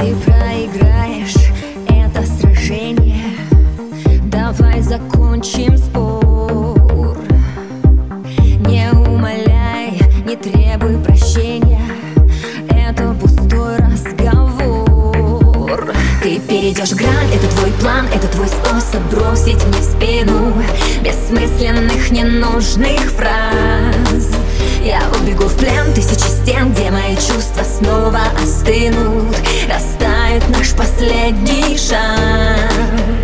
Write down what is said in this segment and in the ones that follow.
Ты проиграешь это сражение. Давай закончим спор. Не умоляй, не требуй прощения. Это пустой разговор. Ты перейдешь грань, это твой план Это твой способ бросить мне в спину Бессмысленных, ненужных фраз. Я убегу в плен тысячи стен Где мои чувства снова остынут. Растает наш последний шанс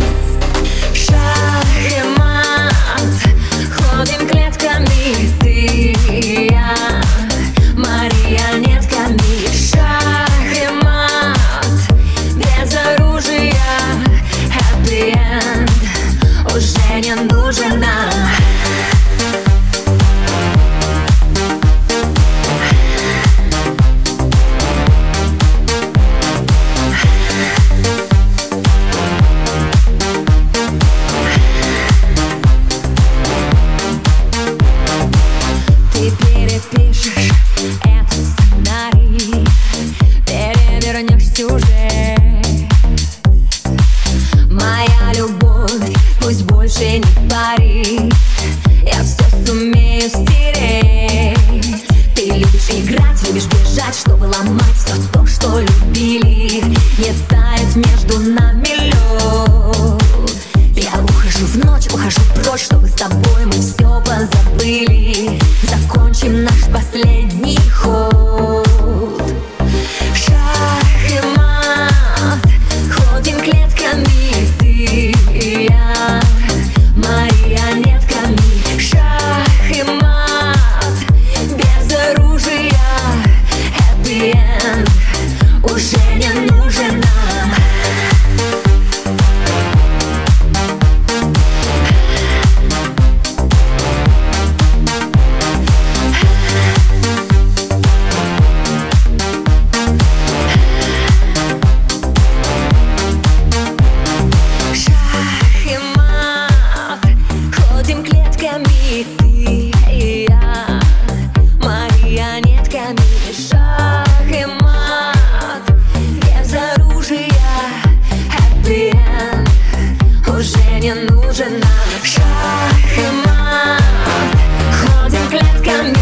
больше не пари Я все сумею стереть. Ты любишь играть, любишь бежать Чтобы ломать все то, что любили. Не тает между нами лед Я ухожу в ночь, ухожу прочь Чтобы с тобой мы все że na szachy ma Chodzę klatkami